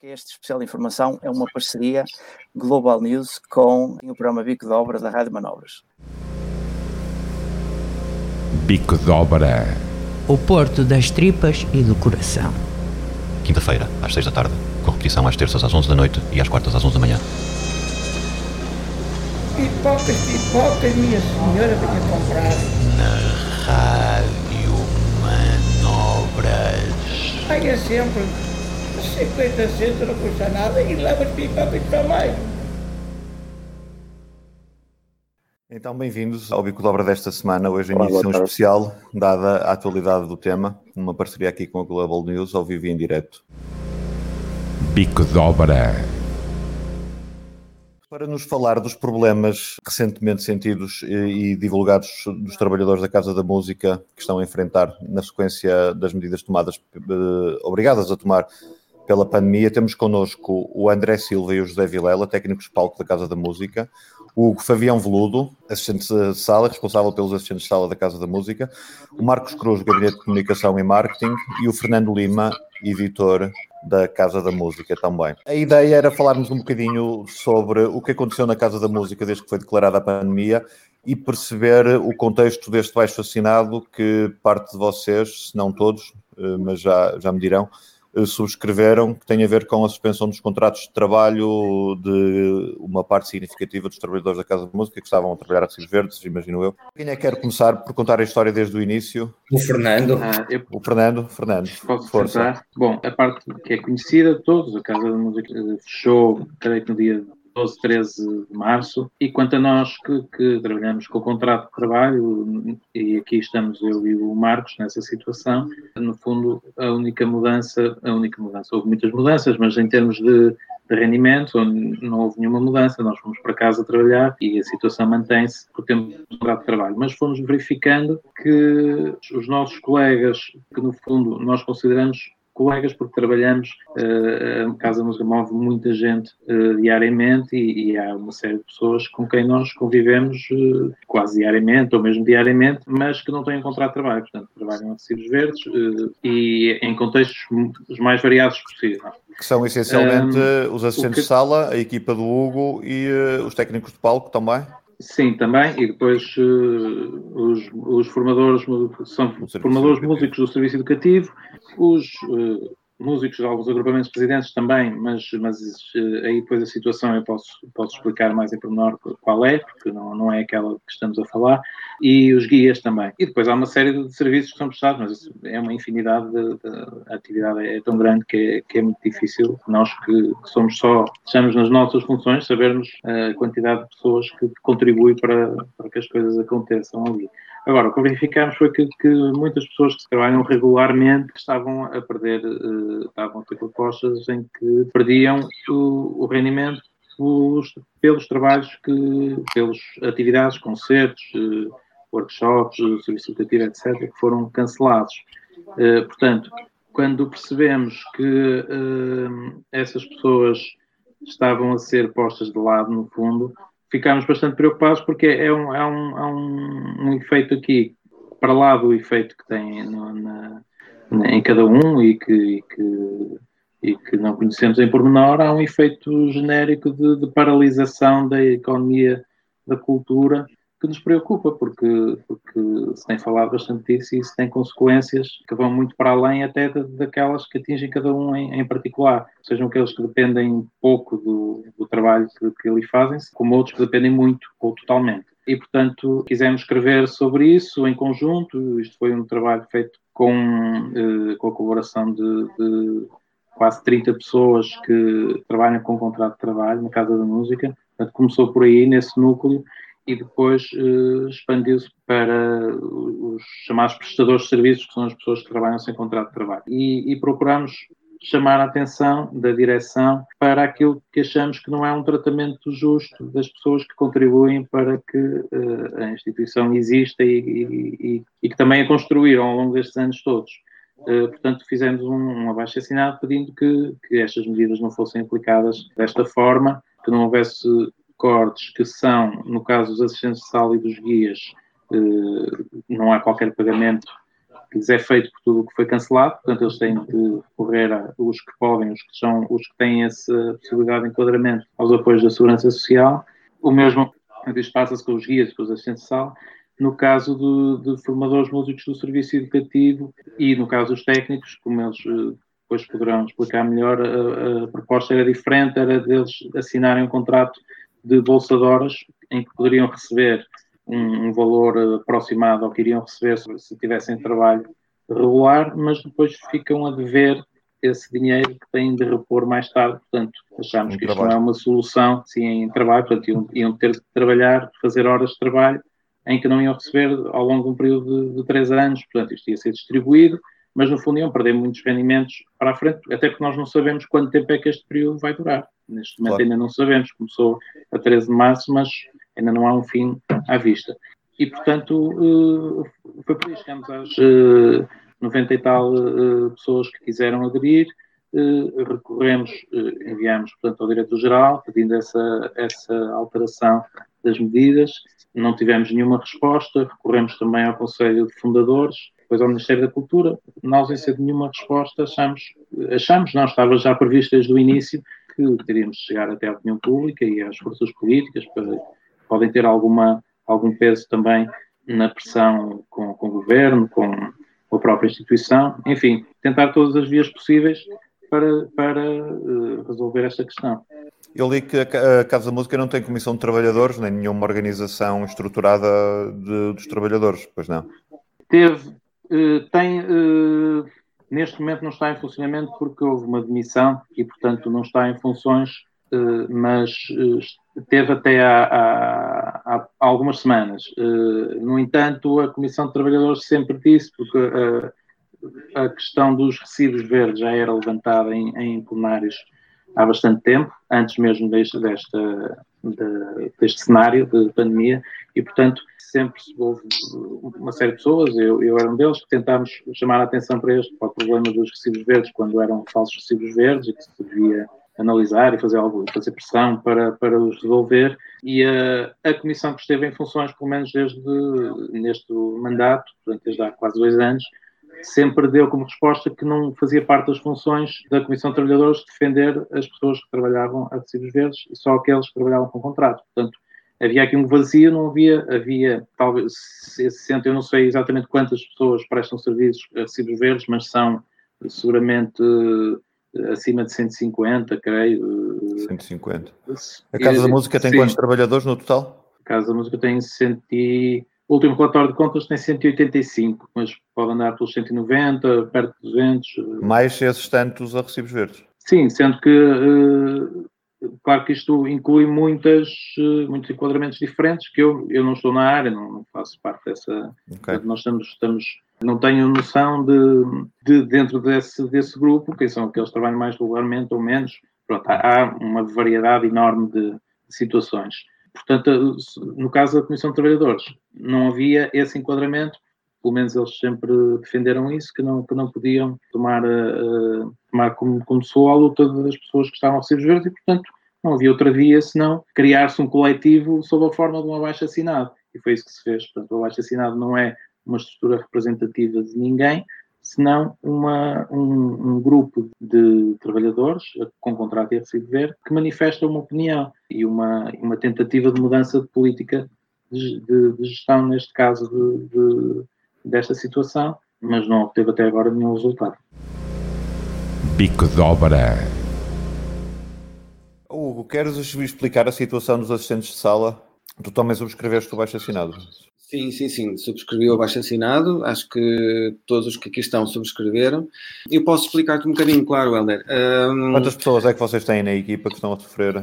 Este especial de informação é uma parceria Global News com o programa Bico de Obra da Rádio Manobras. Bico de Obra. O Porto das Tripas e do Coração. Quinta-feira, às 6 da tarde, com repetição às terças às 11 da noite e às quartas às 11 da manhã. Pipocas, pipocas, minha senhora venha comprar. Na Rádio Manobras. Paga sempre 50 centos, não custa nada e leva as pipocas também. Então, bem-vindos ao Bico de Obra desta semana, hoje em edição especial, dada a atualidade do tema, numa parceria aqui com a Global News, ao vivo e em direto. Bico de Obra. Para nos falar dos problemas recentemente sentidos e divulgados dos trabalhadores da Casa da Música que estão a enfrentar na sequência das medidas tomadas, eh, obrigadas a tomar pela pandemia, temos connosco o André Silva e o José Vilela, técnicos de palco da Casa da Música, o Fabião Veludo, assistente de sala, responsável pelos assistentes de sala da Casa da Música, o Marcos Cruz, Gabinete de Comunicação e Marketing, e o Fernando Lima, editor da Casa da Música também. A ideia era falarmos um bocadinho sobre o que aconteceu na Casa da Música desde que foi declarada a pandemia e perceber o contexto deste baixo assinado que parte de vocês, se não todos, eh, mas já, já me dirão, subscreveram, que tem a ver com a suspensão dos contratos de trabalho de uma parte significativa dos trabalhadores da Casa de Música que estavam a trabalhar a Recibos Verdes, imagino eu. Quem é que quer começar por contar a história desde o início? O Fernando. Ah, eu... O Fernando, Fernando. Posso força. Bom, a parte que é conhecida de todos, a Casa de Música fechou, creio que no dia 12, 13 de março. E quanto a nós que, que, trabalhamos com o contrato de trabalho, e aqui estamos eu e o Marcos nessa situação, no fundo, a única mudança, a única mudança, houve muitas mudanças, mas em termos de, de rendimento, não houve nenhuma mudança, nós fomos para casa trabalhar e a situação mantém-se porque temos um contrato de trabalho. Mas fomos verificando que os nossos colegas, que no fundo nós consideramos colegas, porque trabalhamos, uh, a Casa Música move muita gente uh, diariamente e, e, há uma série de pessoas com quem nós convivemos uh, quase diariamente ou mesmo diariamente, mas que não têm contrato de trabalho, portanto, trabalham a recibos verdes e em contextos os mais variados possível. Que são essencialmente um, os assistentes que... de sala, a equipa do Hugo e os técnicos de palco também? Sim, também, e depois uh, os, os, formadores são formadores músicos do serviço educativo, os uh, músicos alguns agrupamentos presidentes também, mas, mas uh, aí depois a situação eu posso, posso explicar mais em pormenor qual é, porque não, não é aquela que estamos a falar, e os guias também. E depois há uma série de serviços que são prestados, mas é uma infinidade de, de a atividade é tão grande que é, que é muito difícil nós que, que, somos só, estamos nas nossas funções, sabermos a quantidade de pessoas que contribuem para, para que as coisas aconteçam ali. Agora, o que verificamos foi que, que, muitas pessoas que trabalham regularmente estavam a perder, uh, estavam a ter propostas em que perdiam o, o rendimento pelos, pelos, trabalhos que, pelas atividades, concertos, uh, workshops, uh, serviço educativo, etc., que foram cancelados. Uh, portanto, quando percebemos que essas pessoas estavam a ser postas de lado, no fundo, ficámos bastante preocupados porque é um, é um, é um, um efeito aqui, para lá do efeito que tem no, na, na, em cada um e que, e que, e que não conhecemos em pormenor, há um efeito genérico de, de paralisação da economia da cultura que nos preocupa, porque, porque se tem falado bastante disso e isso tem consequências que vão muito para além até daquelas que atingem cada um em, em, particular. Sejam aqueles que dependem pouco do, do trabalho que, que ali fazem, como outros que dependem muito ou totalmente. E, portanto, quisemos escrever sobre isso em conjunto. Isto foi um trabalho feito com, eh, com a colaboração de, de quase 30 pessoas que trabalham com contrato de trabalho na Casa da Música. Portanto, começou por aí, nesse núcleo, e depois uh, expandiu-se para os chamados prestadores de serviços, que são as pessoas que trabalham sem contrato de trabalho. E, e procuramos chamar a atenção da direção para aquilo que achamos que não é um tratamento justo das pessoas que contribuem para que uh, a instituição exista e, e, e, que também a construíram ao longo destes anos todos. Uh, portanto, fizemos um, um abaixo assinado pedindo que, que estas medidas não fossem aplicadas desta forma, que não houvesse cortes que são, no caso dos assistentes de sala e dos guias, eh, não há qualquer pagamento que lhes é feito por tudo o que foi cancelado, portanto eles têm de recorrer a os que podem, os que são, os que têm essa possibilidade de enquadramento aos apoios da segurança social. O mesmo passa-se com os guias, com os assistentes de sala, no caso de, de, formadores músicos do serviço educativo e no caso dos técnicos, como eles eh, depois poderão explicar melhor, a, a proposta era diferente, era deles assinarem um contrato de bolsa de horas em que poderiam receber um, um valor aproximado ao que iriam receber se tivessem trabalho regular, mas depois ficam a dever esse dinheiro que têm de repor mais tarde. Portanto, achamos um que trabalho. isto não é uma solução, sim, em trabalho, portanto, iam, iam, ter de trabalhar, fazer horas de trabalho em que não iam receber ao longo de um período de, de três anos, portanto, isto ia ser distribuído, mas no fundo iam perder muitos rendimentos para a frente, até porque nós não sabemos quanto tempo é que este período vai durar. Neste momento claro. ainda não sabemos, começou a 13 de março, mas ainda não há um fim à vista. E, portanto, eh, foi por isso que chegamos às 90 eh, e tal eh, pessoas que quiseram aderir, recorremos, enviamos, portanto, ao Diretor-Geral, pedindo essa, essa alteração das medidas, não tivemos nenhuma resposta, recorremos também ao Conselho de Fundadores, depois ao Ministério da Cultura, na ausência de nenhuma resposta, achamos, achamos não, estava já previsto desde o início, que teríamos de chegar até à opinião pública e às forças políticas para podem ter alguma, algum peso também na pressão com, com o governo, com a própria instituição, enfim, tentar todas as vias possíveis para, para uh, resolver esta questão. Eu li que a Casa da Música não tem comissão de trabalhadores, nem nenhuma organização estruturada de, dos trabalhadores, pois não? Teve, tem, uh, neste momento não está em funcionamento porque houve uma demissão e, portanto, não está em funções, mas teve até há, há, há algumas semanas. No entanto, a Comissão de Trabalhadores sempre disse, porque uh, a questão dos recibos verdes já era levantada em, em plenários há bastante tempo, antes mesmo deste, desta, de, deste cenário de pandemia, e portanto sempre houve uma série de pessoas, eu, eu era um deles, que tentámos chamar a atenção para este, para o problema dos recibos verdes, quando eram falsos recibos verdes, e que se devia analisar e fazer algo, fazer pressão para, para os resolver. E a, a comissão que esteve em funções, pelo menos desde neste mandato, portanto, desde há quase dois anos, sempre deu como resposta que não fazia parte das funções da Comissão de Trabalhadores defender as pessoas que trabalhavam a recibos verdes e só aqueles que trabalhavam com contrato. Portanto, havia aqui um vazio, não havia, havia talvez, eu não sei exatamente quantas pessoas prestam serviços a recibos verdes, mas são seguramente acima de 150, creio. 150. A Casa da Música tem Sim. quantos trabalhadores no total? A Casa da Música tem 100 e... O último relatório de contas tem 185, mas pode andar pelos 190, perto de 200. Mais esses tantos a recibos verdes? Sim, sendo que, uh, claro que isto inclui muitas, uh, muitos enquadramentos diferentes, que eu, eu não estou na área, não, não faço parte dessa... Okay. Nós estamos, estamos não tenho noção de, de, dentro desse, desse grupo, quem são aqueles que trabalham mais regularmente ou menos. Pronto, há uma variedade enorme de, de situações. Portanto, no caso da Comissão de Trabalhadores, não havia esse enquadramento, pelo menos eles sempre defenderam isso, que não, que não podiam tomar, uh, tomar como começou a luta das pessoas que estavam a ser verdes e, portanto, não havia outra via senão criar-se um coletivo sob a forma de um abaixo assinado. E foi isso que se fez. Portanto, o abaixo assinado não é uma estrutura representativa de ninguém, senão uma, um, um, grupo de trabalhadores com contrato e recibo verde que manifesta uma opinião e uma, uma tentativa de mudança de política de, de, de gestão, neste caso, de, desta situação, mas não obteve até agora nenhum resultado. Bico de obra. Hugo, queres explicar a situação dos assistentes de sala? Tu também subscreveste o baixo assinado. Sim, sim, sim. Subscrevi o abaixo assinado. Acho que todos os que aqui estão subscreveram. Eu posso explicar-te um bocadinho, claro, Helder. Um, Quantas pessoas é que vocês têm na equipa que estão a sofrer?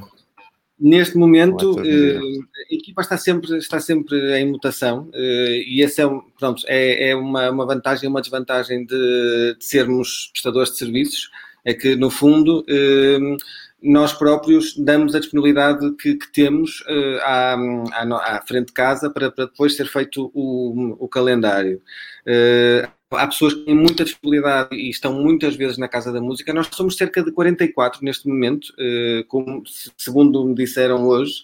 Neste momento, uh, a equipa está sempre, está sempre em mutação uh, e essa é, pronto, é, é uma, uma vantagem e uma desvantagem de, de sermos prestadores de serviços. É que, no fundo, uh, nós próprios damos a disponibilidade que, que temos uh, à, à, à, frente de casa para, para depois ser feito o, o calendário. Uh, há pessoas que têm muita disponibilidade e estão muitas vezes na Casa da Música. Nós somos cerca de 44 neste momento, uh, como, segundo me disseram hoje,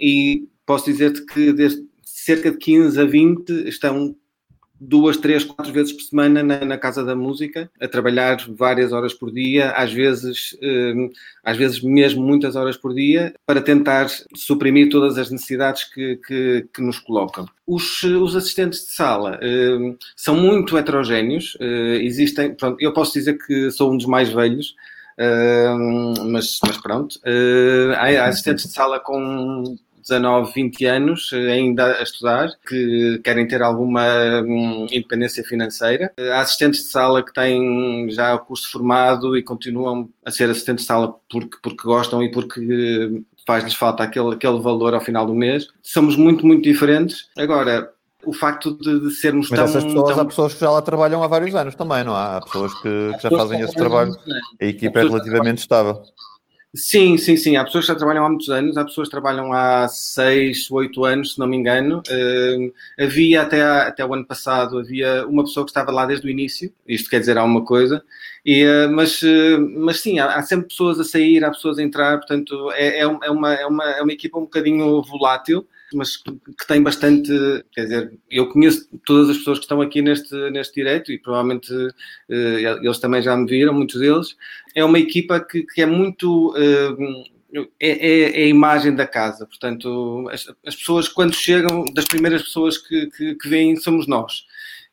e posso dizer-te que desde cerca de 15 a 20 estão duas, três, quatro vezes por semana na, na, Casa da Música, a trabalhar várias horas por dia, às vezes, eh, às vezes mesmo muitas horas por dia, para tentar suprimir todas as necessidades que, que, que nos colocam. Os, os, assistentes de sala eh, são muito heterogéneos, eh, existem, pronto, eu posso dizer que sou um dos mais velhos, Uh, mas, mas, pronto, uh, há assistentes de sala com 19, 20 anos eh, ainda a estudar, que querem ter alguma hum, independência financeira. Há assistentes de sala que têm já o curso formado e continuam a ser assistentes de sala porque, porque gostam e porque eh, faz-lhes falta aquele, aquele valor ao final do mês. Somos muito, muito diferentes. Agora, o facto de, de sermos Mas tão... essas pessoas, tão... há pessoas que já lá trabalham há vários anos também, não há? Há pessoas que, que já fazem esse trabalho. A equipa é relativamente estável. Sim, sim, sim. Há pessoas que já trabalham há muitos anos, há pessoas que trabalham há 6, 8 anos, se não me engano. Uh, havia até, até o ano passado, havia uma pessoa que estava lá desde o início, isto quer dizer alguma coisa, e, uh, mas, uh, mas sim, há, há, sempre pessoas a sair, há pessoas a entrar, portanto é, é, é, uma, é, uma, é uma equipa um bocadinho volátil, mas que tem bastante, quer dizer, eu conheço todas as pessoas que estão aqui neste, neste direito e provavelmente eles também já me viram, muitos deles, é uma equipa que, que é muito. Uh, é, é, é, a imagem da casa, portanto, as, as, pessoas quando chegam, das primeiras pessoas que, que, que vêm somos nós.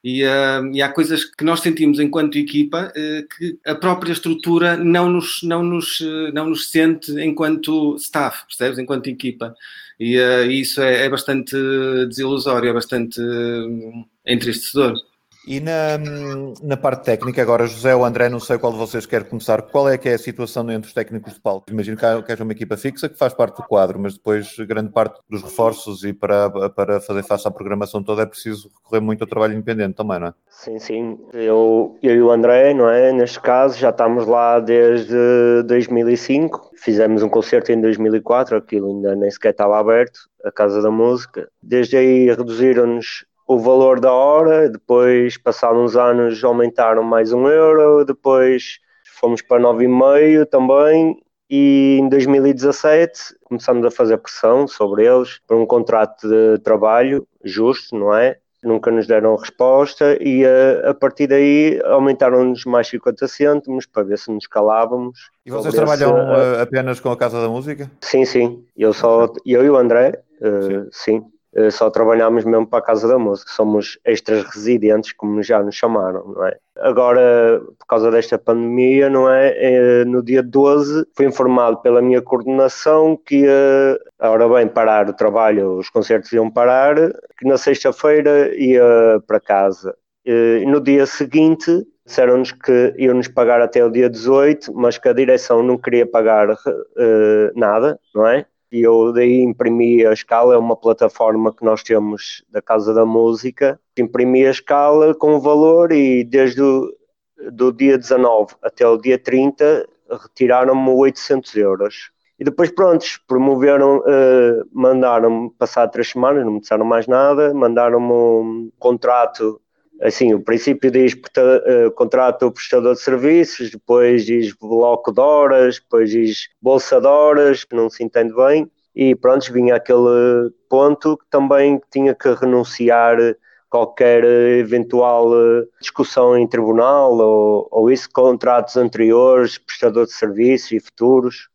E, uh, e, há coisas que nós sentimos enquanto equipa uh, que a própria estrutura não nos, não nos, uh, não nos sente enquanto staff, percebes? Enquanto equipa. E isso é, é, bastante desilusório, é bastante entristecedor. E na, na parte técnica, agora José ou André, não sei qual de vocês quer começar. Qual é que é a situação entre os técnicos de palco? Imagino que haja uma equipa fixa que faz parte do quadro, mas depois grande parte dos reforços e para, para fazer face à programação toda é preciso recorrer muito ao trabalho independente também, não é? Sim, sim. Eu, eu e o André, não é? Neste caso, já estamos lá desde 2005. Fizemos um concerto em 2004, aquilo ainda nem sequer estava aberto, a Casa da Música. Desde aí reduziram-nos o valor da hora, depois, passados uns anos, aumentaram mais um euro, depois fomos para 9,5 também, e em 2017 começamos a fazer pressão sobre eles por um contrato de trabalho justo, não é? Nunca nos deram resposta e a, a partir daí aumentaram-nos mais 50 cêntimos para ver se nos calávamos. E vocês trabalham esse, uh, apenas com a Casa da Música? Sim, sim. Eu, só, eu e o André, uh, sim. sim. Eh, só trabalhamos mesmo para a Casa da Música, somos extras residentes, como já nos chamaram, não é? Agora, por causa desta pandemia, não é? Eh, no dia 12, fui informado pela minha coordenação que ia, ora bem, parar o trabalho, os concertos iam parar, que na sexta-feira ia para casa. E no dia seguinte, disseram-nos que iam-nos pagar até o dia 18, mas que a direção não queria pagar uh, nada, não é? E eu daí imprimi a escala, é uma plataforma que nós temos da Casa da Música, imprimi a escala com o valor e desde o do dia 19 até o dia 30 retiraram-me 800 euros. E depois, prontos, promoveram, uh, mandaram-me passar três semanas, não me disseram mais nada, mandaram-me um contrato assim, o princípio diz uh, contrato do prestador de serviços, depois diz bloco de horas, depois diz bolsa de horas, que não se entende bem, e pronto, vinha aquele ponto que também tinha que renunciar qualquer eventual eh, discussão em tribunal ou, ou isso, contratos anteriores, prestador de serviços e futuros.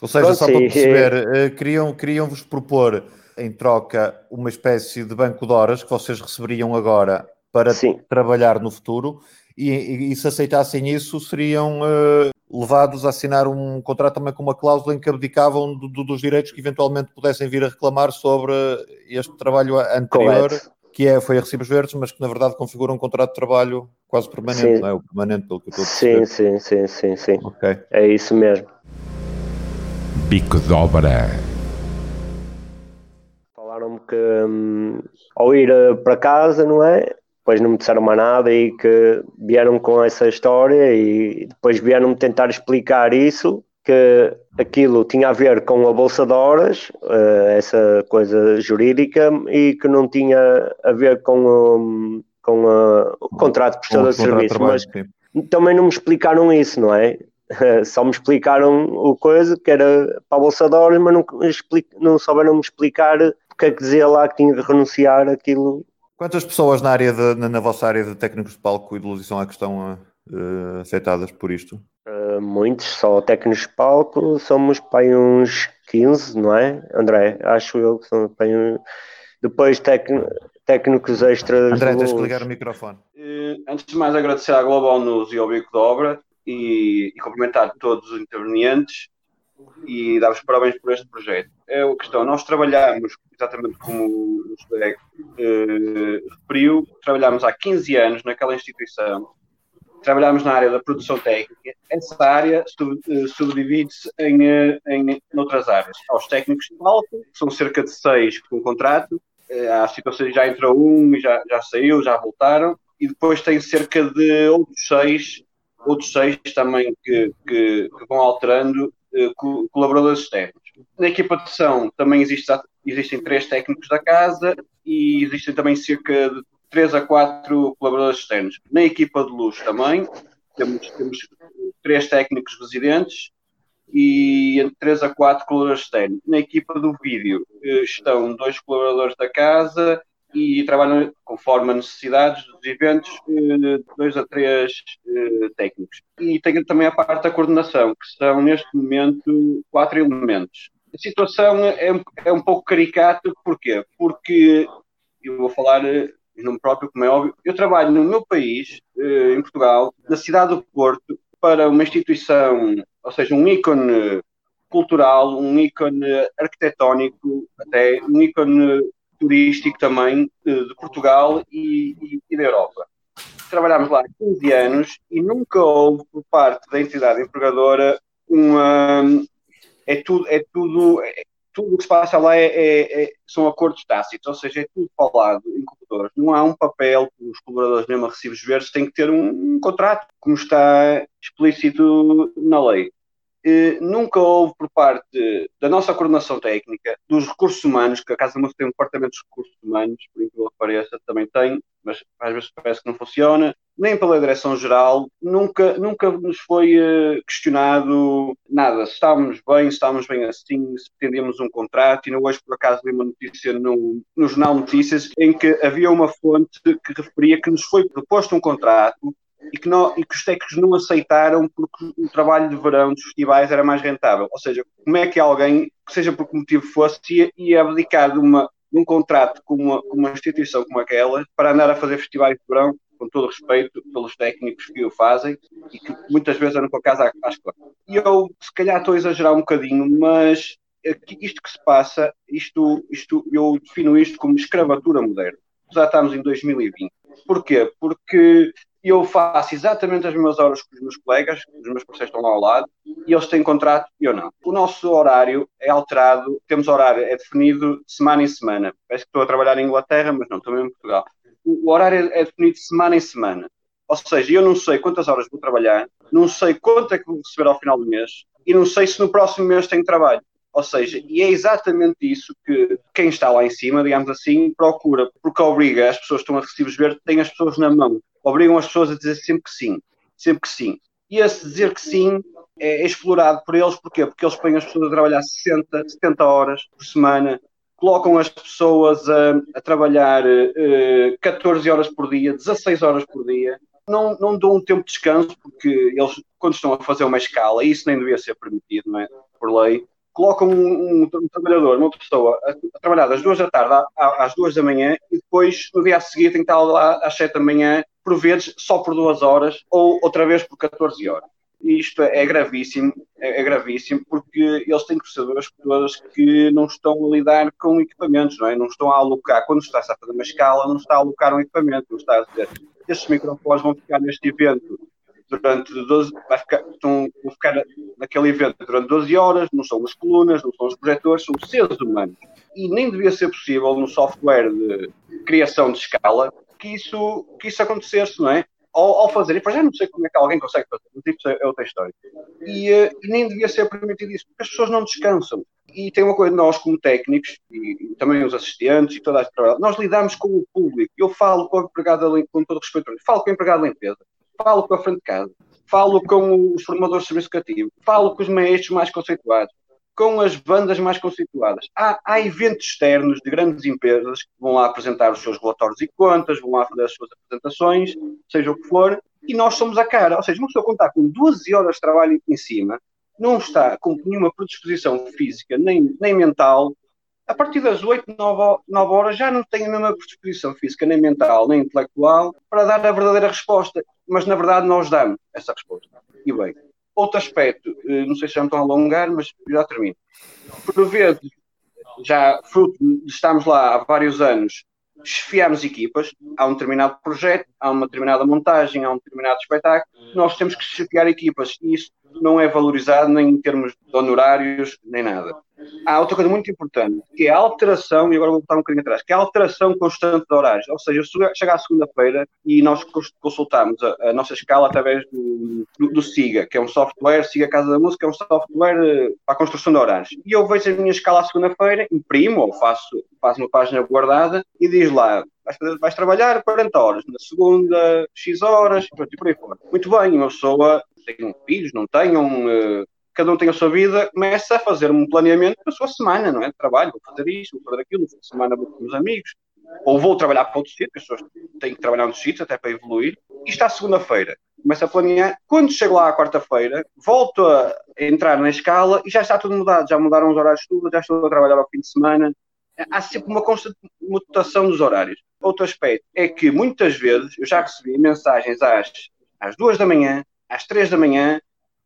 Ou seja, pronto, só para perceber, é... queriam, queriam-vos propor em troca uma espécie de banco de horas que vocês receberiam agora para Sim. trabalhar no futuro e, e, e, se aceitassem isso seriam uh, levados a assinar um contrato também com uma cláusula em que abdicavam do, do, dos direitos que eventualmente pudessem vir a reclamar sobre este trabalho anterior Correto. que é, foi a Recibos Verdes, mas que na verdade configura um contrato de trabalho quase permanente, sim. não é? O permanente, pelo que eu estou a perceber. Sim, sim, sim, sim, sim. Okay. É isso mesmo. Bico de obra. Falaram-me que hum, ao ir eh, para casa, não é? Depois não me disseram mais nada e que vieram com essa história e depois vieram-me tentar explicar isso, que aquilo tinha a ver com a Bolsa de Horas, uh, essa coisa jurídica, e que não tinha a ver com, um, com uh, o contrato de prestador de serviço. Mas sim. também não me explicaram isso, não é? Só me explicaram o coisa que era para a Bolsa de Horas, mas não, não souberam me explicar porque é que dizia lá que tinha que renunciar aquilo Quantas pessoas na, área de, na, na, vossa área de técnicos de palco e de luz e som é que estão uh, afetadas por isto? Uh, muitos, só técnicos de palco somos para uns 15, não é, André? Acho eu que são para uns... Depois técnicos extras. André, tens que ligar o microfone. Uh, antes de mais, agradecer à Global News e ao Bico de Obra e, e cumprimentar todos os intervenientes e dar os parabéns por este projeto. É a questão, nós trabalhamos, exatamente como o José uh, referiu, trabalhamos há 15 anos naquela instituição, trabalhamos na área da produção técnica, essa área sub, uh, subdivide-se em, em, em outras áreas. Há os técnicos de palco, que são cerca de seis com contrato, há situações já entrou um e já, já saiu, já voltaram, e depois tem cerca de outros seis outros seis também que, que, que vão alterando colaboradores externos. Na equipa de sessão também existe, existem três técnicos da casa e existem também cerca de três a quatro colaboradores externos. Na equipa de luz também temos, temos três técnicos residentes e entre três a quatro colaboradores externos. Na equipa do vídeo eh, estão dois colaboradores da casa e trabalham conforme as necessidades dos eventos, eh, dois a três eh, técnicos. E tem também a parte da coordenação, que são neste momento quatro elementos. A situação é, é um pouco caricata, porquê? Porque, eu vou falar eh, em nome próprio, como é óbvio, eu trabalho no meu país, em Portugal, na cidade do Porto, para uma instituição, ou seja, um ícone cultural, um ícone arquitetónico, até um ícone turístico também de Portugal e, e, e da Europa. Trabalhámos lá há 15 anos e nunca houve por parte da entidade empregadora uma. É tudo, é tudo, é, tudo o que se passa lá é, é, é, são acordos tácitos, ou seja, é tudo falado em computadores. Não há um papel os colaboradores, mesmo a recibos verdes, têm que ter um, um contrato, como está explícito na lei. Eh, nunca houve por parte da nossa coordenação técnica, dos recursos humanos, que a Casa Música tem um departamento de recursos humanos, por incrível que pareça, também tem, mas às vezes parece que não funciona, nem pela Direção-Geral, nunca, nunca nos foi uh, questionado nada, se estávamos bem, se estávamos bem assim, se pretendíamos um contrato, e não hoje por acaso li uma notícia no, no Jornal Notícias em que havia uma fonte que referia que nos foi proposto um contrato e que, não, e que os técnicos não aceitaram porque o trabalho de verão dos festivais era mais rentável. Ou seja, como é que alguém, seja por que motivo fosse, ia, ia abdicar de, uma, de um contrato com uma, com uma instituição como aquela para andar a fazer festivais de verão, com todo respeito pelos técnicos que o fazem e que muitas vezes andam com a casa às costas. E eu, se calhar, estou a exagerar um bocadinho, mas isto que se passa, isto, isto, eu defino isto como escravatura moderna. Já estamos em 2020. Porquê? Porque e eu faço exatamente as mesmas horas que os meus colegas, os meus parceiros estão lá ao lado, e eles têm contrato e eu não. O nosso horário é alterado, temos horário, é definido de semana em semana. Parece que estou a trabalhar em Inglaterra, mas não, estou mesmo em Portugal. O horário é definido de semana em semana. Ou seja, eu não sei quantas horas vou trabalhar, não sei quanto é que vou receber ao final do mês, e não sei se no próximo mês tenho trabalho. Ou seja, e é exatamente isso que quem está lá em cima, digamos assim, procura, porque obriga as pessoas que estão a recibos verdes, tem as pessoas na mão obrigam as pessoas a dizer sempre que sim, sempre que sim. E esse dizer que sim é explorado por eles, porquê? Porque eles põem as pessoas a trabalhar 60, 70 horas por semana, colocam as pessoas a, a trabalhar uh, 14 horas por dia, 16 horas por dia, não, não dão um tempo de descanso, porque eles, quando estão a fazer uma escala, isso nem devia ser permitido, não é? Por lei, colocam um, um, um trabalhador, uma pessoa, a, a, trabalhar das duas da tarde às duas da manhã e depois, no dia a seguir, tem que estar lá às sete da manhã por vezes só por duas horas ou outra vez por 14 horas. E isto é, é gravíssimo, é, é, gravíssimo porque eles têm perceber todas que não estão a lidar com equipamentos, não é? Não estão a alocar, quando está a fazer uma escala, não está a alocar um equipamento, não está a dizer, estes microfones vão ficar neste evento durante 12, vai ficar, estão, vão ficar naquele evento durante 12 horas, não são as colunas, não são os projetores, são seres humanos. E nem devia ser possível no software de criação de escala que isso, que isso acontecesse, não é? Ao, ao fazer, e para já não sei como é que alguém consegue fazer, mas isso é outra história. E, uh, e, nem devia ser permitido isso, porque as pessoas não descansam. E tem uma coisa, nós como técnicos, e, e também os assistentes e toda a trabalho, nós lidamos com o público. Eu falo com o empregado, com todo respeito, falo com o empregado da limpeza, falo com a frente de casa, falo com os formadores de serviço falo com os maestros mais conceituados, com as bandas mais conceituadas. Há, há, eventos externos de grandes empresas que vão lá apresentar os seus relatórios e contas, vão lá fazer as suas apresentações, seja o que for, e nós somos a cara. Ou seja, uma pessoa contar com 12 horas de trabalho em cima, não está com nenhuma predisposição física nem, nem mental, a partir das 8, 9, 9 horas já não tem a mesma predisposição física, nem mental, nem intelectual, para dar a verdadeira resposta. Mas, na verdade, nós damos essa resposta. E bem, outro aspecto, eh, não sei se já me alongar, mas já termino. Por vezes, já fruto de estarmos lá há vários anos, chefiamos equipas, há um determinado projeto, há uma determinada montagem, há um determinado espetáculo, nós temos que chefiar equipas e isso não é valorizado nem em termos de honorários, nem nada. Há outra coisa muito importante, que é a alteração, e agora vou voltar um bocadinho atrás, que é a alteração constante de horários. Ou seja, chega à segunda-feira e nós consultamos a, a, nossa escala através do, do, do, SIGA, que é um software, SIGA Casa da Música, é um software eh, para a construção de horários. E eu vejo a minha escala à segunda-feira, imprimo ou faço, faço uma página guardada e diz lá, vais, trabalhar 40 horas, na segunda, X horas, e por aí fora. Muito bem, uma pessoa tem filhos, não tenham, uh, cada um tem a sua vida, começa a fazer um planeamento da sua semana, não é? Trabalho, vou fazer isto, vou fazer aquilo, de semana vou com os amigos, ou vou trabalhar para outro sítio, as pessoas têm que trabalhar nos sítios até para evoluir, e está segunda-feira, começa a planear, quando chego lá à quarta-feira, volto a entrar na escala e já está tudo mudado, já mudaram os horários tudo, já estou a trabalhar ao fim de semana, há sempre uma constante mutação dos horários. Outro aspecto é que muitas vezes eu já recebi mensagens às, às duas da manhã, às três da manhã,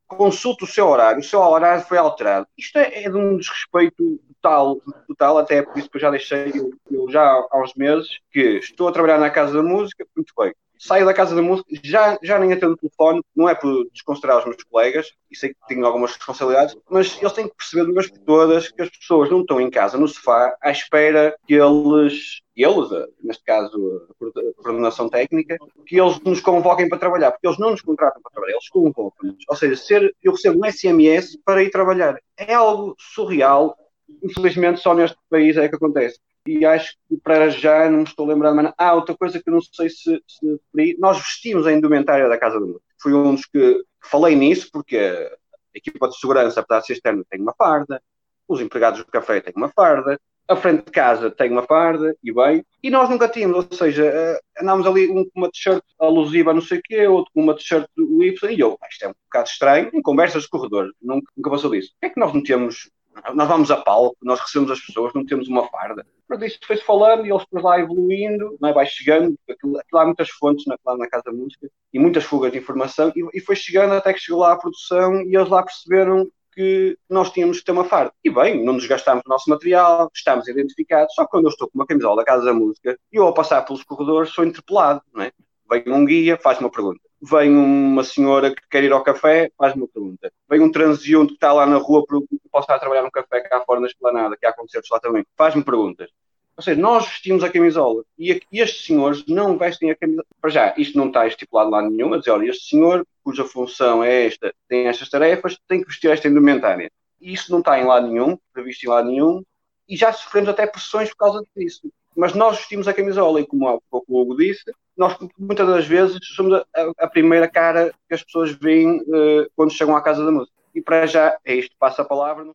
consulta o seu horário, o seu horário foi alterado. Isto é, é de um desrespeito total, total. Até por isso que eu já deixei, eu, eu já há uns meses, que estou a trabalhar na Casa da Música, muito bem, saio da casa da música, já, já nem atendo o telefone, não é por desconsiderar os meus colegas, e sei que tenho algumas responsabilidades, mas eles têm que perceber de uma vez por todas que as pessoas não estão em casa, no sofá, à espera que eles, eles, neste caso a coordenação técnica, que eles nos convoquem para trabalhar, porque eles não nos contratam para trabalhar, eles convocam-nos. Ou seja, ser, eu recebo um SMS para ir trabalhar. É algo surreal, infelizmente só neste país é que acontece e acho que para já não me estou lembrando mais. Ah, outra coisa que não sei se, se nós vestimos a indumentária da Casa do Mundo. Fui um dos que falei nisso, porque a equipa de segurança, apesar de ser externa, tem uma farda, os empregados do café têm uma farda, a frente de casa tem uma farda, e bem, e nós nunca tínhamos, ou seja, eh, andámos ali um com uma t-shirt alusiva a não sei o quê, outro com uma t-shirt do Y, e eu, isto é um bocado estranho, em conversas de corredor, nunca, nunca passou disso. Por que é que nós não temos nós vamos a palco, nós recebemos as pessoas, não temos uma farda. Para isso foi-se falando e eles depois lá evoluindo, não é? vai chegando, aquilo, aquilo há muitas fontes na, lá na Casa da Música e muitas fugas de informação e, e, foi chegando até que chegou lá a produção e eles lá perceberam que nós tínhamos que ter uma farda. E bem, não desgastámos o nosso material, estamos identificados, só que quando eu estou com uma camisola da Casa da Música eu ao passar pelos corredores sou interpelado, não é? Vem um guia, faz uma pergunta vem uma senhora que quer ir ao café, faz-me uma pergunta. Vem um transeunte que está lá na rua, posso estar a trabalhar no café cá fora na esplanada, que há concertos lá também, faz-me perguntas. Ou seja, nós vestimos a camisola e estes senhores não vestem a camisola. Para já, isto não está estipulado lá nenhum, mas olha, este senhor, cuja função é esta, tem estas tarefas, tem que vestir esta indumentária. E isso não está em lado nenhum, previsto em lado nenhum, e já sofremos até pressões por causa disso. Mas nós vestimos a camisola e, como há pouco o Hugo disse, nós muitas das vezes somos a, a primeira cara que as pessoas veem uh, quando chegam à casa da música. E para já é isto, passa a palavra.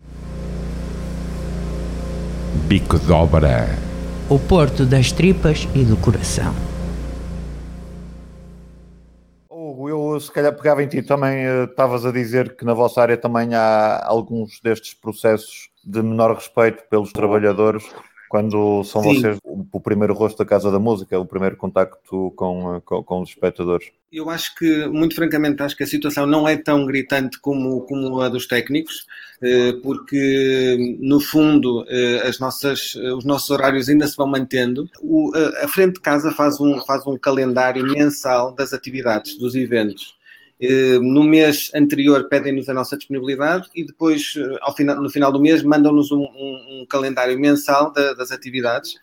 Bico de Obra. O porto das tripas e do coração. Hugo, eu se calhar pegava em ti também, eh, estavas a dizer que na vossa área também há alguns destes processos de menor respeito pelos trabalhadores quando são Sim. vocês o, primeiro rosto da Casa da Música, o primeiro contacto com, com, com, os espectadores? Eu acho que, muito francamente, acho que a situação não é tão gritante como, como a dos técnicos, eh, porque, no fundo, eh, as nossas, os nossos horários ainda se vão mantendo. a frente de casa faz um, faz um calendário mensal das atividades, dos eventos. Eh, no mês anterior pedem-nos a nossa disponibilidade e depois, eh, ao final, no final do mês, mandam-nos um, um, um, calendário mensal da, das atividades.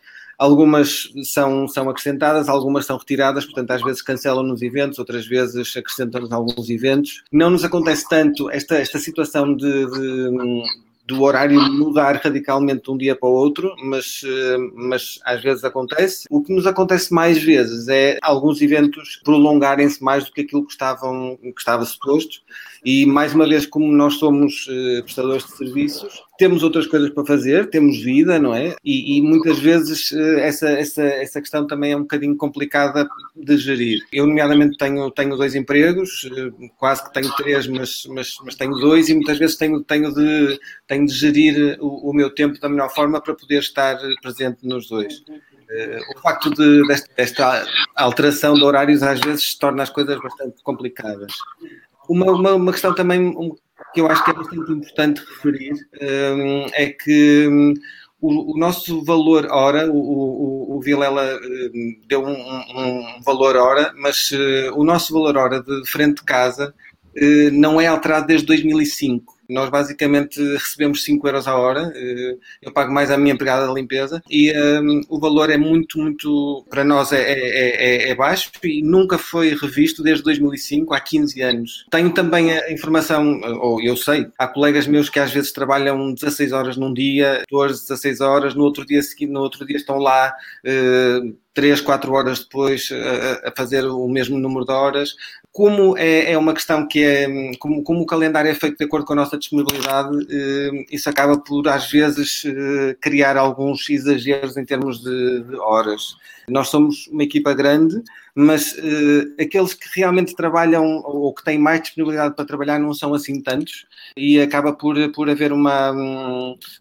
Algumas são, são acrescentadas, algumas são retiradas, portanto, às vezes cancelam-nos eventos, outras vezes acrescentam-nos alguns eventos. Não nos acontece tanto esta, esta situação de, de do horário mudar radicalmente de um dia para o outro, mas, eh, mas às vezes acontece. O que nos acontece mais vezes é alguns eventos prolongarem-se mais do que aquilo que, estavam, que estava suposto E mais uma vez, como nós somos uh, prestadores de serviços, temos outras coisas para fazer, temos vida, não é? E, e muitas vezes uh, essa, essa, essa questão também é um bocadinho complicada de gerir. Eu, nomeadamente, tenho, tenho dois empregos, uh, quase que tenho três, mas, mas, mas tenho dois, e muitas vezes tenho, tenho, de, tenho de gerir o, o meu tempo da melhor forma para poder estar presente nos dois. O facto de, desta, desta, alteração de horários às vezes torna as coisas bastante complicadas. Uma, uma, uma questão também que eu acho que é bastante importante referir um, é que um, o, o, nosso valor hora, o, o, o Vilela um, deu um, um, valor hora, mas uh, o nosso valor hora de frente de casa uh, não é alterado desde 2005. Nós basicamente recebemos 5 euros a hora, eh, eu pago mais a minha empregada da limpeza e um, ehm, o valor é muito, muito, para nós é, é, é, é, baixo e nunca foi revisto desde 2005, há 15 anos. Tenho também a informação, ou eu sei, há colegas meus que às vezes trabalham 16 horas num dia, 14, 16 horas, no outro dia seguinte, no outro dia estão lá. Uh, três, quatro horas depois a, a, fazer o mesmo número de horas como é, é, uma questão que é, como, como, o calendário é feito de acordo com a nossa disponibilidade, eh, isso acaba por, às vezes, eh, criar alguns exageros em termos de, de horas. Nós somos uma equipa grande, mas uh, aqueles que realmente trabalham ou que têm mais disponibilidade para trabalhar não são assim tantos e acaba por, por haver uma,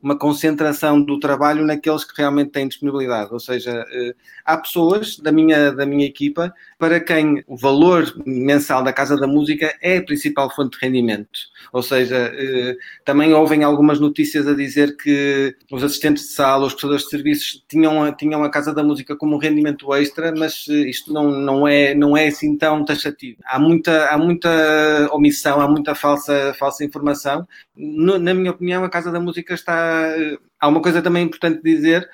uma concentração do trabalho naqueles que realmente têm disponibilidade. Ou seja, uh, há pessoas da minha, da minha equipa para quem o valor mensal da Casa da Música é a principal fonte de rendimento. Ou seja, uh, também ouvem algumas notícias a dizer que os assistentes de sala, os prestadores de serviços tinham, tinham a Casa da Música como um rendimento extra, mas isto não não é, não é assim tão taxativo. Há muita, há muita omissão, há muita falsa, falsa informação. No, na minha opinião, a Casa da Música está. Há uma coisa também importante dizer: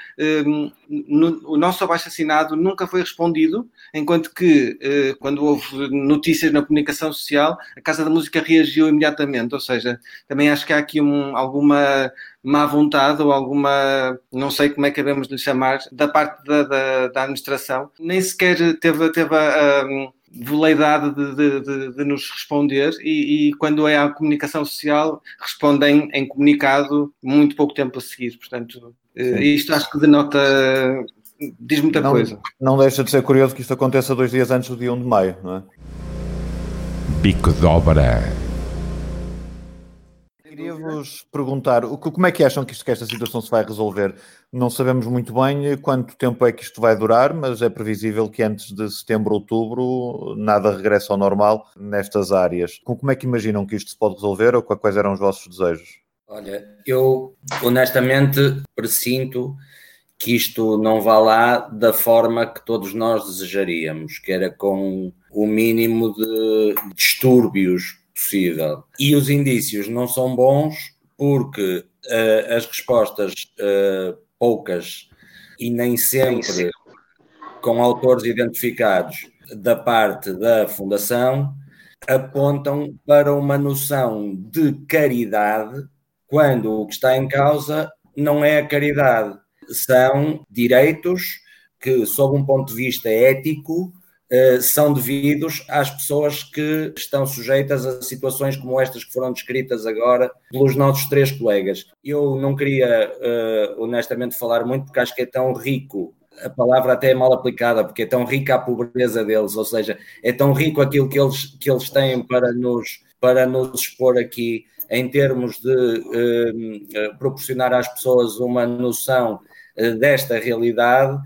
no, o nosso abaixo assinado nunca foi respondido, enquanto que, uh, quando houve notícias na comunicação social, a Casa da Música reagiu imediatamente. Ou seja, também acho que há aqui um, alguma má vontade ou alguma, não sei como é que devemos lhe chamar, da parte da, da, da administração, nem sequer teve, teve a, a veleidade de, de, de, de, nos responder e, e, quando é a comunicação social respondem em comunicado muito pouco tempo a seguir. Portanto, eh, Sim. isto acho que denota diz muita não, coisa. Não deixa de ser curioso que isto aconteça dois dias antes do dia 1 de maio, não é? Bico de obra. Queria-vos perguntar como é que acham que, isto, que esta situação se vai resolver? Não sabemos muito bem quanto tempo é que isto vai durar, mas é previsível que antes de setembro, outubro, nada regresse ao normal nestas áreas. Como é que imaginam que isto se pode resolver ou quais eram os vossos desejos? Olha, eu honestamente presinto que isto não vá lá da forma que todos nós desejaríamos, que era com o mínimo de distúrbios possível. E os indícios não são bons porque uh, as respostas uh, poucas e nem sempre com autores identificados da parte da Fundação apontam para uma noção de caridade quando o que está em causa não é a caridade, são direitos que, sob um ponto de vista ético, são devidos às pessoas que estão sujeitas a situações como estas que foram descritas agora pelos nossos três colegas. Eu não queria, uh, honestamente, falar muito porque acho que é tão rico. A palavra até é mal aplicada, porque é tão rica a pobreza deles, ou seja, é tão rico aquilo que eles, que eles têm para nos, para nos expor aqui, em termos de uh, proporcionar às pessoas uma noção desta realidade,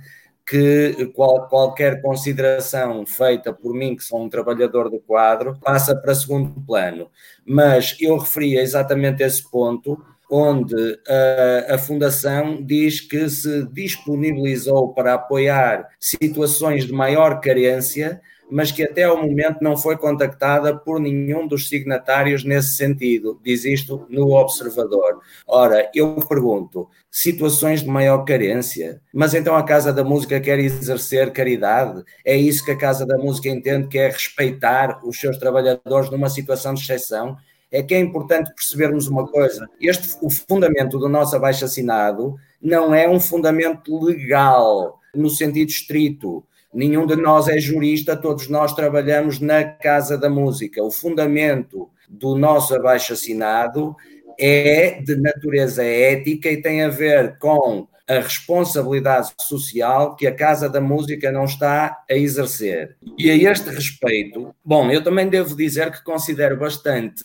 que qual, qualquer consideração feita por mim, que sou um trabalhador do quadro, passa para segundo plano. Mas eu referia exatamente esse ponto, onde a, a Fundação diz que se disponibilizou para apoiar situações de maior carência mas que até ao momento não foi contactada por nenhum dos signatários nesse sentido. Diz isto no Observador. Ora, eu pergunto: situações de maior carência, mas então a Casa da Música quer exercer caridade? É isso que a Casa da Música entende que é respeitar os seus trabalhadores numa situação de exceção? É que é importante percebermos uma coisa: este, o fundamento do nosso abaixo assinado não é um fundamento legal no sentido estrito nenhum de nós é jurista, todos nós trabalhamos na Casa da Música. O fundamento do nosso abaixo-assinado é de natureza ética e tem a ver com a responsabilidade social que a Casa da Música não está a exercer. E a este respeito, bom, eu também devo dizer que considero bastante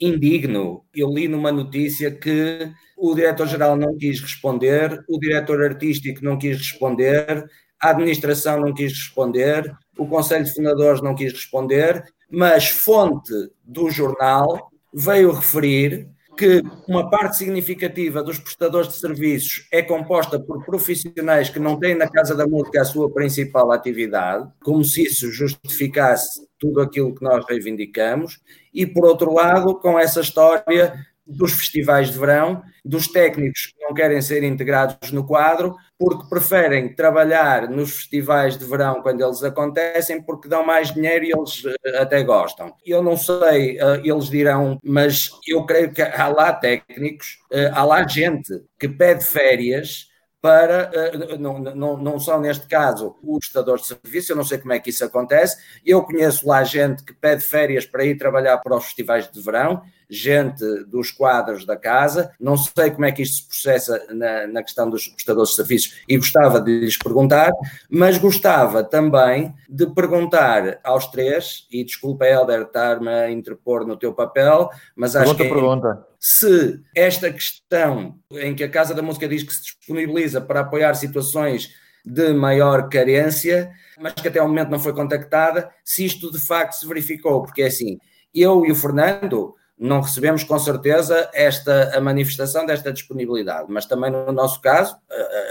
indigno. Eu li numa notícia que o diretor-geral não quis responder, o diretor artístico não quis responder, a administração não quis responder, o Conselho de Fundadores não quis responder, mas fonte do jornal veio referir que uma parte significativa dos prestadores de serviços é composta por profissionais que não têm na Casa da Música a sua principal atividade, como se isso justificasse tudo aquilo que nós reivindicamos, e por outro lado, com essa história dos festivais de verão, dos técnicos que não querem ser integrados no quadro, porque preferem trabalhar nos festivais de verão quando eles acontecem, porque dão mais dinheiro e eles eh, até gostam. Eu não sei, eh, eles dirão, mas eu creio que há lá técnicos, eh, há lá gente que pede férias para, não, não, não são neste caso o prestador de serviço, eu não sei como é que isso acontece, eu conheço lá gente que pede férias para ir trabalhar para os festivais de verão, gente dos quadros da casa. Não sei como é que isto se processa na, na questão dos prestadores de serviços e gostava de lhes perguntar, mas gostava também de perguntar aos três, e desculpa, Helder, estar-me a interpor no teu papel, mas acho pergunta, que. É, pergunta. Se esta questão em que a Casa da Música diz que se disponibiliza para apoiar situações de maior carência, mas que até o momento não foi contactada, se isto de facto se verificou, porque é assim, eu e o Fernando não recebemos com certeza esta a manifestação desta disponibilidade, mas também no nosso caso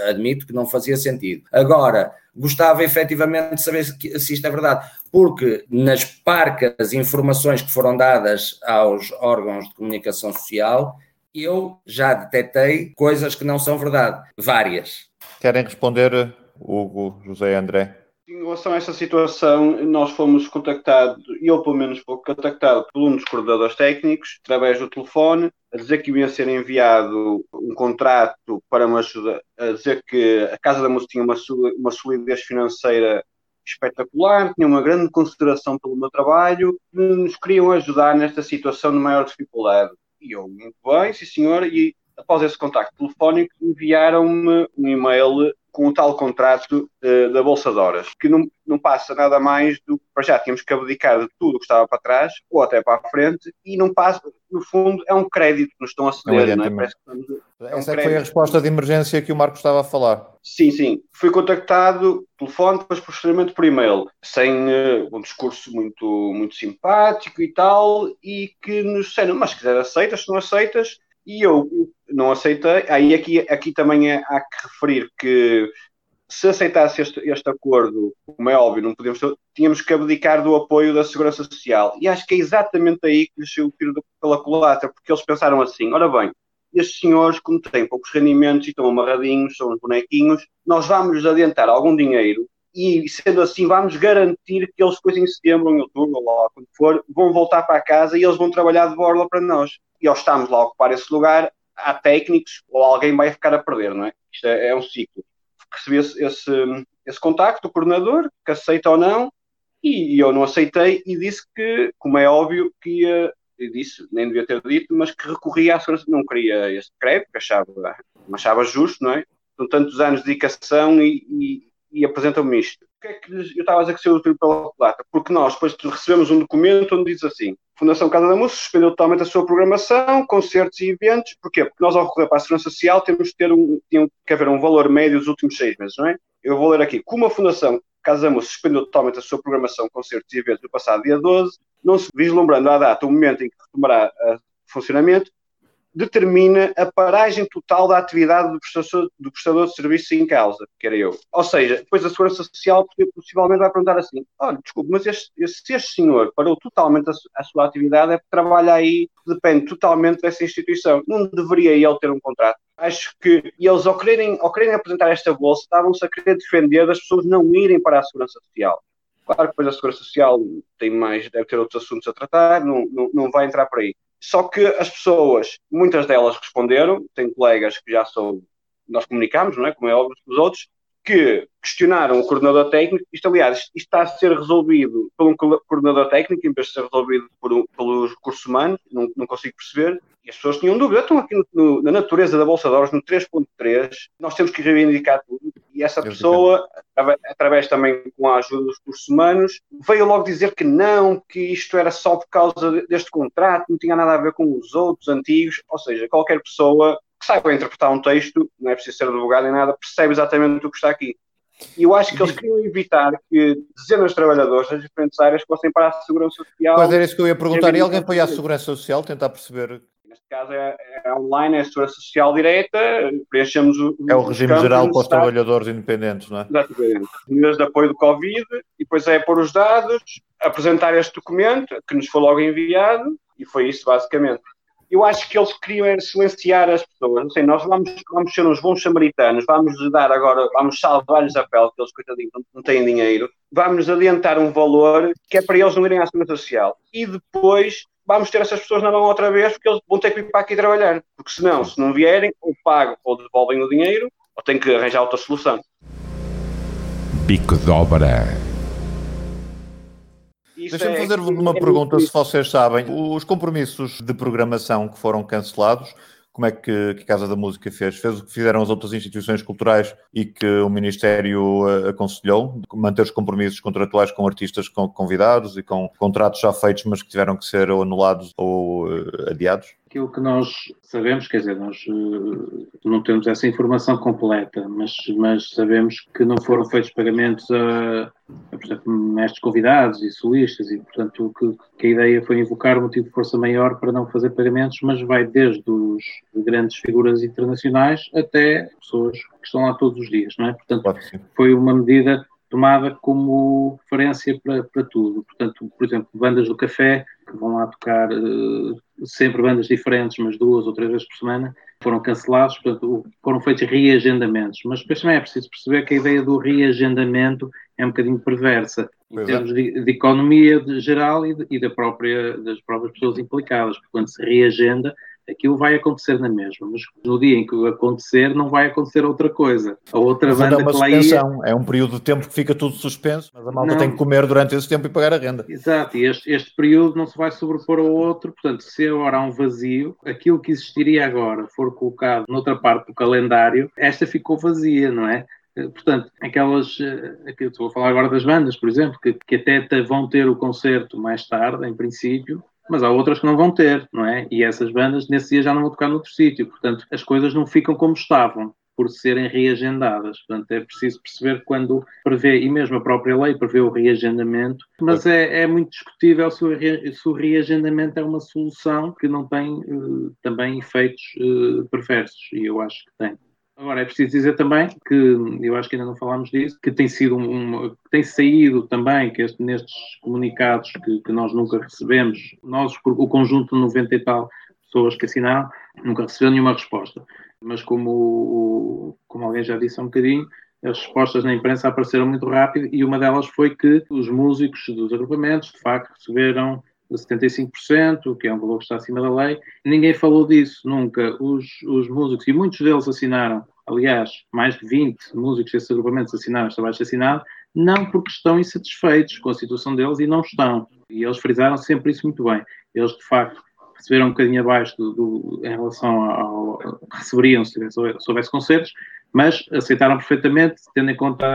admito que não fazia sentido. Agora, gostava efetivamente de saber se, isto é verdade, porque nas parcas informações que foram dadas aos órgãos de comunicação social, eu já detetei coisas que não são verdade, várias. Querem responder, Hugo, José André? Em relação a esta situação, nós fomos contactados, eu pelo menos fui contactado por um dos coordenadores técnicos, através do telefone, a dizer que ia ser enviado um contrato para uma ajuda, a dizer que a Casa da Música tinha uma, solidez financeira espetacular, tinha uma grande consideração pelo meu trabalho, nos queriam ajudar nesta situação de maior dificuldade. E eu, muito bem, sim senhor, e após esse contacto telefónico, enviaram-me um e-mail com o tal contrato uh, da Bolsa de Horas, que não, não passa nada mais do que para já tínhamos que abdicar de tudo o que estava para trás, ou até para a frente, e não passa, no fundo, é um crédito que nos estão a ceder, é não é? Parece que é um Essa é foi a resposta de emergência que o Marco estava a falar. Sim, sim. Fui contactado telefone, depois posteriormente por e-mail, sem uh, um discurso muito, muito simpático e tal, e que nos disseram, mas se quiser aceitas, se não aceitas, e eu não aceitei. Aí aqui, aqui também é, há que referir que se aceitasse este, este acordo, como é óbvio, não podemos, tínhamos que abdicar do apoio da Segurança Social. E acho que é exatamente aí que lhes saiu o tiro pela culatra, porque eles pensaram assim: ora bem, estes senhores, como têm poucos rendimentos e estão amarradinhos, são os bonequinhos, nós vamos adiantar algum dinheiro e, sendo assim, vamos garantir que eles depois em setembro, em outubro, ou lá quando for, vão voltar para casa e eles vão trabalhar de borla para nós. E ao estarmos lá a ocupar esse lugar, há técnicos ou alguém vai ficar a perder, não é? Isto é, é um ciclo. Recebi esse, esse, esse contacto do coordenador, que aceita ou não, e, e, eu não aceitei e disse que, como é óbvio, que ia, disse, nem devia ter dito, mas que recorria à segurança, não queria este crédito, que achava, achava justo, não é? Com tantos anos de dedicação e, e, e apresentam-me isto. O que é que eu estava a dizer que saiu do pela plata? Porque nós depois recebemos um documento onde diz assim: Fundação Casa da Música suspendeu totalmente a sua programação, concertos e eventos. Porquê? Porque nós, ao recorrer para a Segurança Social, temos que ter um, tem que haver um valor médio dos últimos seis meses, não é? Eu vou ler aqui. Como a Fundação Casa da Música suspendeu totalmente a sua programação, concertos e eventos no passado dia 12, não se vislumbrando à data o momento em que retomará o funcionamento, determina a paragem total da atividade do prestador, do prestador de serviço em causa, que era eu. Ou seja, depois a Segurança Social possivelmente vai perguntar assim: olha, desculpe, mas este, este, este senhor parou totalmente a, a, sua atividade, é porque trabalha aí, depende totalmente dessa instituição. Não deveria ele ter um contrato. Acho que eles, ao quererem, ao quererem apresentar esta bolsa, estavam-se a querer defender das pessoas não irem para a Segurança Social. Claro que depois a Segurança Social tem mais, deve ter outros assuntos a tratar, não, não, não vai entrar por aí. Só que as pessoas, muitas delas responderam, tem colegas que já sou, nós comunicamos, não é? Como é óbvio, os outros, que questionaram o coordenador técnico. Isto, aliás, isto está a ser resolvido por um coordenador técnico, em vez de ser resolvido por um, pelos recursos humanos, não, não consigo perceber. E as pessoas tinham dúvida. Estão aqui no, no, na natureza da Bolsa de Horas, no 3.3, nós temos que reivindicar tudo. E essa pessoa, através também com a ajuda dos recursos humanos, veio logo dizer que não, que isto era só por causa deste contrato, não tinha nada a ver com os outros antigos. Ou seja, qualquer pessoa que saiba interpretar um texto, não é preciso ser advogado nem nada, percebe exatamente o que está aqui. E eu acho que eles queriam evitar que dezenas de trabalhadores das diferentes áreas fossem para a Segurança Social. Pois era isso que eu ia perguntar. E alguém foi à Segurança Social tentar perceber? Caso é, é online, é a Segurança Social direta, preenchemos o. É o regime geral para os trabalhadores independentes, não é? Exatamente. Medidas de apoio do Covid, e depois é pôr os dados, apresentar este documento, que nos foi logo enviado, e foi isso basicamente eu acho que eles queriam era silenciar as pessoas. Não sei, nós vamos, vamos ser uns bons samaritanos, vamos dar agora, vamos salvar-lhes a pele, que eles, coitadinhos, não, não têm dinheiro, vamos adiantar um valor que é para eles não irem à segurança social. E depois vamos ter essas pessoas na mão outra vez, porque eles vão ter que vir para aqui trabalhar. Porque senão, se não vierem, ou pagam ou devolvem o dinheiro, ou têm que arranjar outra solução. Bico de obra. Deixa-me é fazer-vos uma é pergunta, se vocês sabem. Os compromissos de programação que foram cancelados, como é que, que, a Casa da Música fez? Fez o que fizeram as outras instituições culturais e que o Ministério uh, aconselhou, manter os compromissos contratuais com artistas convidados e com contratos já feitos, mas que tiveram que ser ou anulados ou uh, adiados? Aquilo que nós sabemos, quer dizer, nós uh, não temos essa informação completa, mas, mas sabemos que não foram feitos pagamentos a, a por exemplo, mestres convidados e solistas, e portanto que, que, a ideia foi invocar um motivo de força maior para não fazer pagamentos, mas vai desde os grandes figuras internacionais até pessoas que estão lá todos os dias, não é? Portanto, foi uma medida tomada como referência para, para tudo. Portanto, por exemplo, bandas do café que vão lá tocar uh, sempre bandas diferentes, mas duas ou três vezes por semana, foram cancelados, portanto, foram feitos reagendamentos. Mas depois também é preciso perceber que a ideia do reagendamento é um bocadinho perversa, em pois é. termos é. de, de, economia de geral e, de, e da própria, das próprias pessoas implicadas, porque quando se reagenda, aquilo vai acontecer na mesma, mas no dia em que acontecer, não vai acontecer outra coisa. A outra mas banda é uma que lá ia... É um período de tempo que fica tudo suspenso, mas a malta não. tem que comer durante esse tempo e pagar a renda. Exato, e este, este período não se vai sobrepor ao outro, portanto, se agora há um vazio, aquilo que existiria agora for colocado noutra parte do calendário, esta ficou vazia, não é? Portanto, aquelas, aqui estou a falar agora das bandas, por exemplo, que, que até vão ter o concerto mais tarde, em princípio, mas há outras que não vão ter, não é? E essas bandas nesse dia já não vão tocar noutro sítio, portanto as coisas não ficam como estavam por serem reagendadas. Portanto, é preciso perceber quando prevê, e mesmo a própria lei prevê o reagendamento, mas é, é muito discutível se o, re, se o, reagendamento é uma solução que não tem uh, também efeitos uh, perversos, e eu acho que tem. Agora, é preciso dizer também que, eu acho que ainda não falámos disso, que tem sido um, um tem saído também, que este, nestes comunicados que, que, nós nunca recebemos, nós, o conjunto de 90 e tal pessoas que assinaram, nunca recebeu nenhuma resposta. Mas como, como alguém já disse há um bocadinho, as respostas na imprensa apareceram muito rápido e uma delas foi que os músicos dos agrupamentos, de facto, receberam de 75%, que é um valor que está acima da lei. Ninguém falou disso nunca. Os, os músicos, e muitos deles assinaram, aliás, mais de 20 músicos desses agrupamentos assinaram este abaixo assinado, não porque estão insatisfeitos com a situação deles e não estão. E eles frisaram sempre isso muito bem. Eles, de facto, receberam um bocadinho abaixo do, do em relação ao. receberiam se houvesse concertos, mas aceitaram perfeitamente, tendo em conta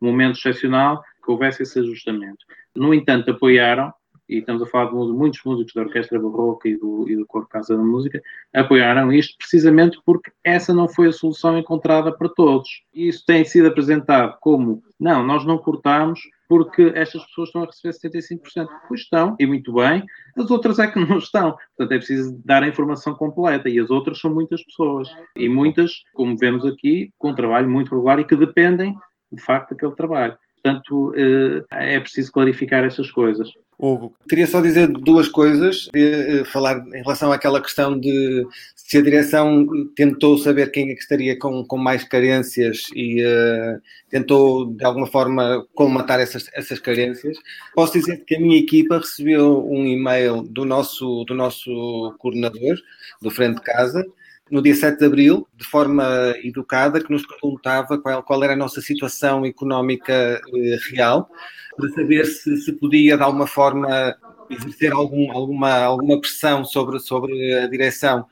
o momento excepcional, que houvesse esse ajustamento. No entanto, apoiaram e estamos a falar de muitos músicos da Orquestra Barroca e do, e do Coro Casa da Música, apoiaram isto precisamente porque essa não foi a solução encontrada para todos. E isso tem sido apresentado como, não, nós não cortamos porque estas pessoas estão a receber 75%. Pois estão, e muito bem, as outras é que não estão. Portanto, é preciso dar a informação completa, e as outras são muitas pessoas. E muitas, como vemos aqui, com um trabalho muito regular e que dependem, de facto, daquele trabalho. Portanto, eh, é preciso clarificar essas coisas. Hugo. Queria só dizer duas coisas. Eh, falar em relação àquela questão de se a direção tentou saber quem é que estaria com, com mais carências e uh, tentou, de alguma forma, colmatar essas, essas carências. Posso dizer que a minha equipa recebeu um e-mail do nosso, do nosso coordenador, do Frente de Casa, no dia 7 de abril, de forma educada, que nos perguntava qual, qual era a nossa situação económica eh, real, para saber se, se podia, de alguma forma, exercer algum, alguma, alguma pressão sobre, sobre a direção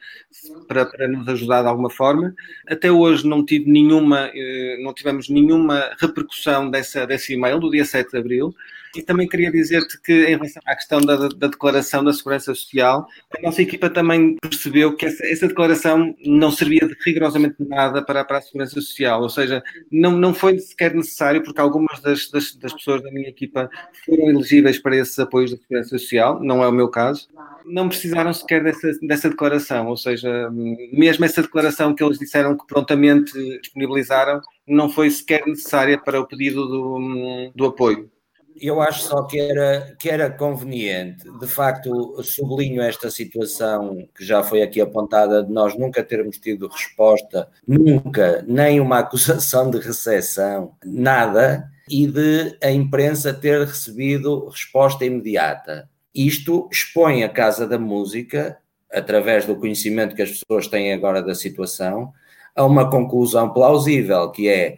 para, para nos ajudar de alguma forma. Até hoje não tive nenhuma, eh, não tivemos nenhuma repercussão dessa, desse e-mail do dia 7 de abril. E também queria dizer-te que, em relação à questão da, da, declaração da Segurança Social, a nossa equipa também percebeu que essa, essa declaração não servia de rigorosamente nada para, para a Segurança Social, ou seja, não, não foi sequer necessário, porque algumas das, das, das pessoas da minha equipa foram elegíveis para esses apoios da Segurança Social, não é o meu caso, não precisaram sequer dessa, dessa declaração, ou seja, mesmo essa declaração que eles disseram que prontamente disponibilizaram, não foi sequer necessária para o pedido do, do apoio eu acho só que era, que era conveniente, de facto, sublinho esta situação que já foi aqui apontada, de nós nunca termos tido resposta, nunca, nem uma acusação de recessão, nada, e de a imprensa ter recebido resposta imediata. Isto expõe a Casa da Música, através do conhecimento que as pessoas têm agora da situação, a uma conclusão plausível, que é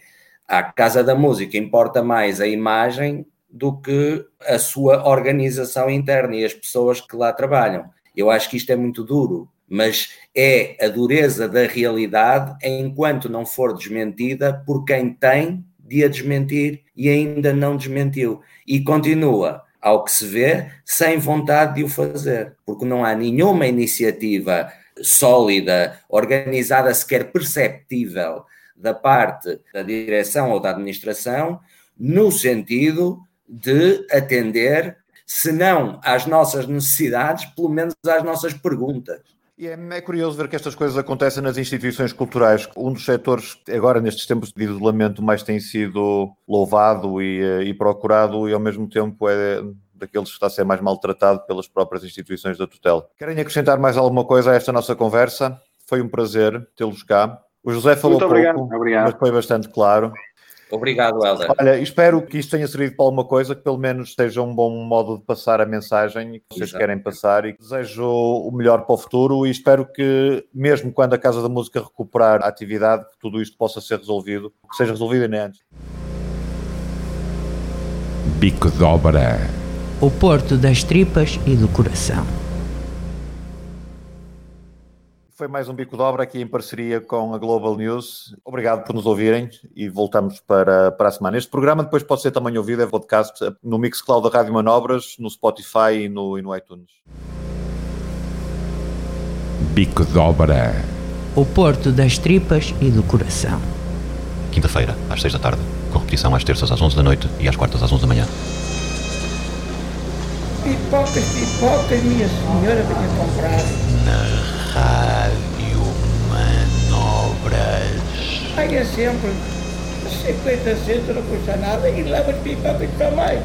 a Casa da Música importa mais a imagem do que a sua organização interna e as pessoas que lá trabalham. Eu acho que isto é muito duro, mas é a dureza da realidade enquanto não for desmentida por quem tem de a desmentir e ainda não desmentiu. E continua, ao que se vê, sem vontade de o fazer, porque não há nenhuma iniciativa sólida, organizada, sequer perceptível da parte da direção ou da administração, no sentido de atender, se não às nossas necessidades, pelo menos às nossas perguntas. E é, é, curioso ver que estas coisas acontecem nas instituições culturais. Um dos setores, agora nestes tempos de isolamento, mais tem sido louvado e, eh, e procurado e ao mesmo tempo é daqueles que está a ser mais maltratado pelas próprias instituições da tutela. Querem acrescentar mais alguma coisa a esta nossa conversa? Foi um prazer tê-los cá. O José falou Muito obrigado. pouco, obrigado. mas foi bastante claro. Obrigado, Helder. Olha, espero que isto tenha servido para alguma coisa, que pelo menos seja um bom modo de passar a mensagem que vocês Exato. querem passar e desejo o melhor para o futuro e espero que, mesmo quando a Casa da Música recuperar a atividade, que tudo isto possa ser resolvido, que seja resolvido nem antes. Bico de obra. O porto das tripas e do coração. Foi mais um bico de obra aqui em parceria com a Global News. Obrigado por nos ouvirem e voltamos para, para a semana. Este programa depois pode ser também ouvido, é podcast, no Mixcloud da Rádio Manobras, no Spotify e no, e no iTunes. Bico de obra. O porto das tripas e do coração. Quinta-feira, às seis da tarde, com repetição às terças às onze da noite e às quartas às onze da manhã. Pipocas, pipocas, minha senhora, venha comprar. Na Rádio Manobras. Paga sempre 50 centos, não custa nada e leva as pipocas também.